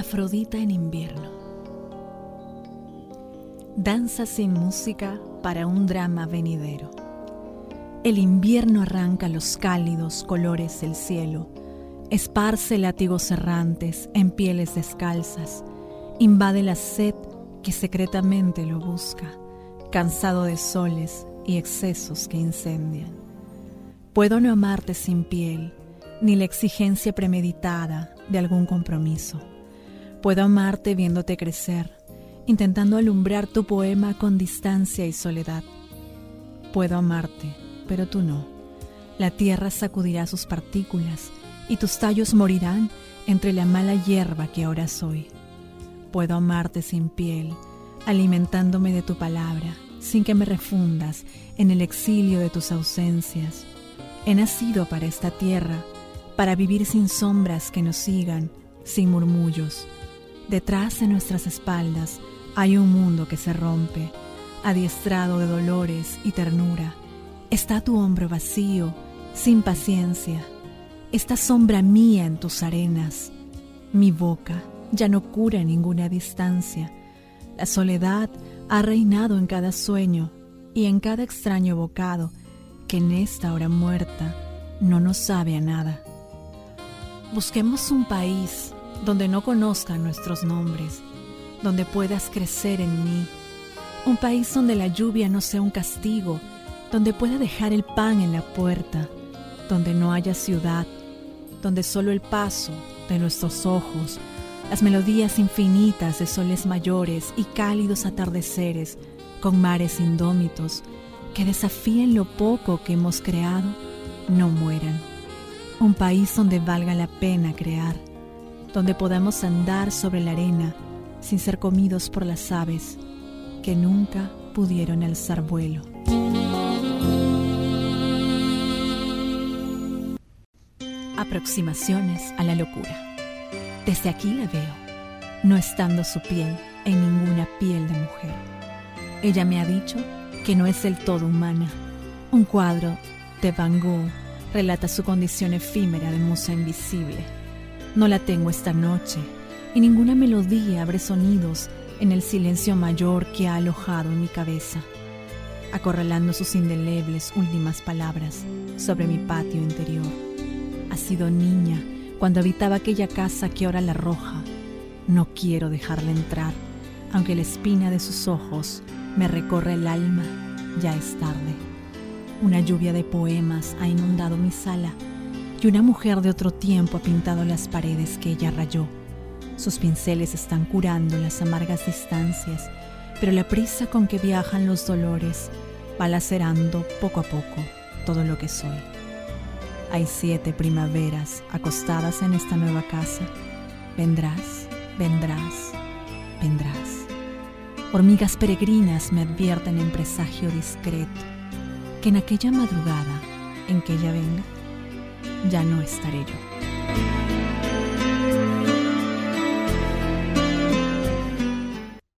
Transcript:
Afrodita en invierno. Danza sin música para un drama venidero. El invierno arranca los cálidos colores del cielo, esparce látigos errantes en pieles descalzas, invade la sed que secretamente lo busca, cansado de soles y excesos que incendian. Puedo no amarte sin piel, ni la exigencia premeditada de algún compromiso. Puedo amarte viéndote crecer, intentando alumbrar tu poema con distancia y soledad. Puedo amarte, pero tú no. La tierra sacudirá sus partículas y tus tallos morirán entre la mala hierba que ahora soy. Puedo amarte sin piel, alimentándome de tu palabra, sin que me refundas en el exilio de tus ausencias. He nacido para esta tierra, para vivir sin sombras que nos sigan, sin murmullos. Detrás de nuestras espaldas hay un mundo que se rompe, adiestrado de dolores y ternura. Está tu hombro vacío, sin paciencia. Esta sombra mía en tus arenas. Mi boca ya no cura ninguna distancia. La soledad ha reinado en cada sueño y en cada extraño bocado que en esta hora muerta no nos sabe a nada. Busquemos un país donde no conozcan nuestros nombres, donde puedas crecer en mí, un país donde la lluvia no sea un castigo, donde pueda dejar el pan en la puerta, donde no haya ciudad, donde solo el paso de nuestros ojos, las melodías infinitas de soles mayores y cálidos atardeceres con mares indómitos que desafíen lo poco que hemos creado, no mueran. Un país donde valga la pena crear, donde podamos andar sobre la arena sin ser comidos por las aves que nunca pudieron alzar vuelo. Aproximaciones a la locura. Desde aquí la veo, no estando su piel en ninguna piel de mujer. Ella me ha dicho que no es del todo humana. Un cuadro de Van Gogh relata su condición efímera de musa invisible. No la tengo esta noche y ninguna melodía abre sonidos en el silencio mayor que ha alojado en mi cabeza, acorralando sus indelebles últimas palabras sobre mi patio interior. Ha sido niña cuando habitaba aquella casa que ahora la arroja. No quiero dejarla entrar, aunque la espina de sus ojos me recorre el alma, ya es tarde. Una lluvia de poemas ha inundado mi sala y una mujer de otro tiempo ha pintado las paredes que ella rayó. Sus pinceles están curando las amargas distancias, pero la prisa con que viajan los dolores va lacerando poco a poco todo lo que soy. Hay siete primaveras acostadas en esta nueva casa. Vendrás, vendrás, vendrás. Hormigas peregrinas me advierten en presagio discreto que en aquella madrugada en que ella venga, ya no estaré yo.